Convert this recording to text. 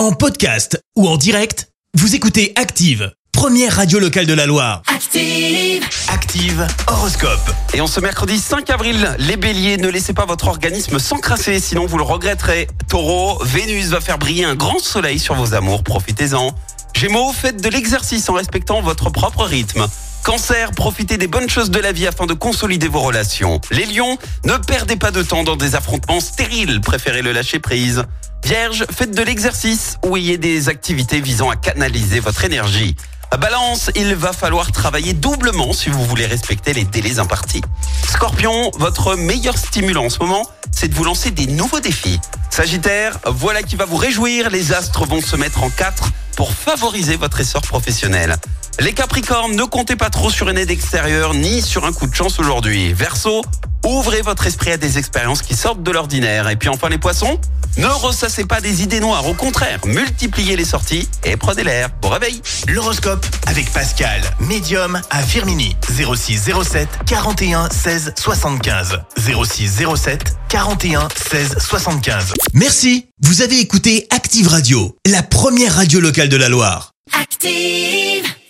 En podcast ou en direct, vous écoutez Active, première radio locale de la Loire. Active. Active Horoscope. Et en ce mercredi 5 avril, les béliers, ne laissez pas votre organisme s'encrasser, sinon vous le regretterez. Taureau, Vénus va faire briller un grand soleil sur vos amours, profitez-en. Gémeaux, faites de l'exercice en respectant votre propre rythme. Cancer, profitez des bonnes choses de la vie afin de consolider vos relations. Les lions, ne perdez pas de temps dans des affrontements stériles, préférez le lâcher prise. Vierge, faites de l'exercice ou ayez des activités visant à canaliser votre énergie. Balance, il va falloir travailler doublement si vous voulez respecter les délais impartis. Scorpion, votre meilleur stimulant en ce moment, c'est de vous lancer des nouveaux défis. Sagittaire, voilà qui va vous réjouir, les astres vont se mettre en quatre pour favoriser votre essor professionnel. Les Capricornes, ne comptez pas trop sur une aide extérieure ni sur un coup de chance aujourd'hui. Verseau, ouvrez votre esprit à des expériences qui sortent de l'ordinaire. Et puis enfin les poissons, ne ressassez pas des idées noires, au contraire, multipliez les sorties et prenez l'air. Bon réveil L'horoscope avec Pascal, médium à Firmini. 06 07 41 16 75. 06 07 41 16 75. Merci, vous avez écouté Active Radio, la première radio locale de la Loire. Active.